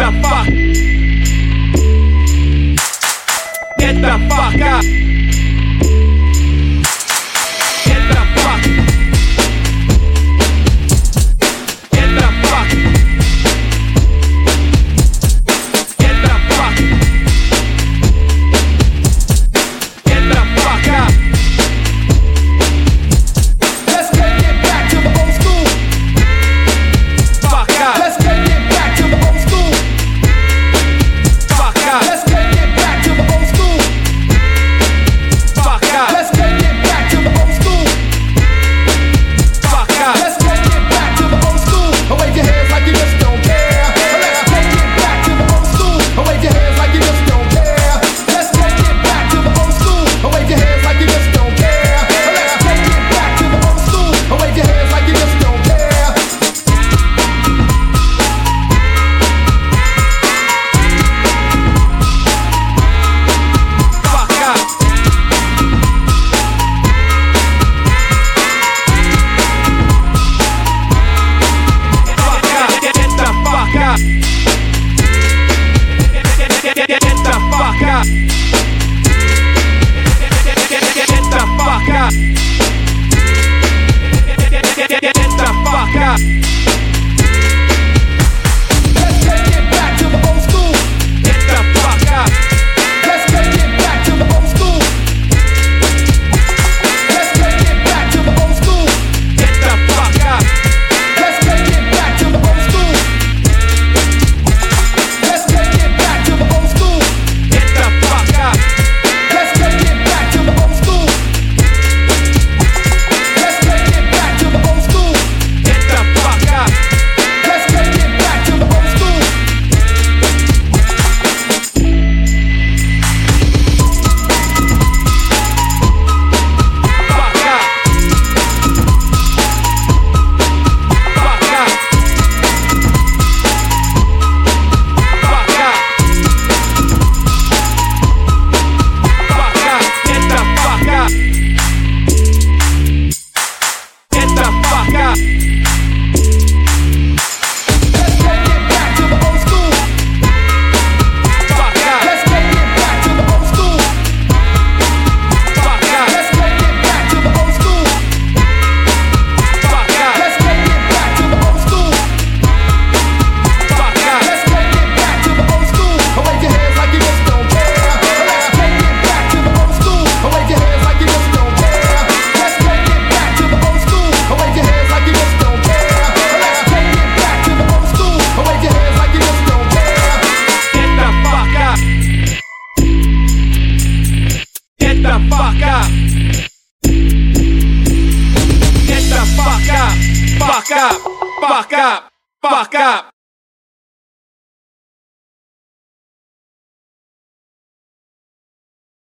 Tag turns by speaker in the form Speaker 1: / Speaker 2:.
Speaker 1: the fuck. Get the fuck up. acá. Sienta pa' acá. Fuck up, fuck up, fuck up.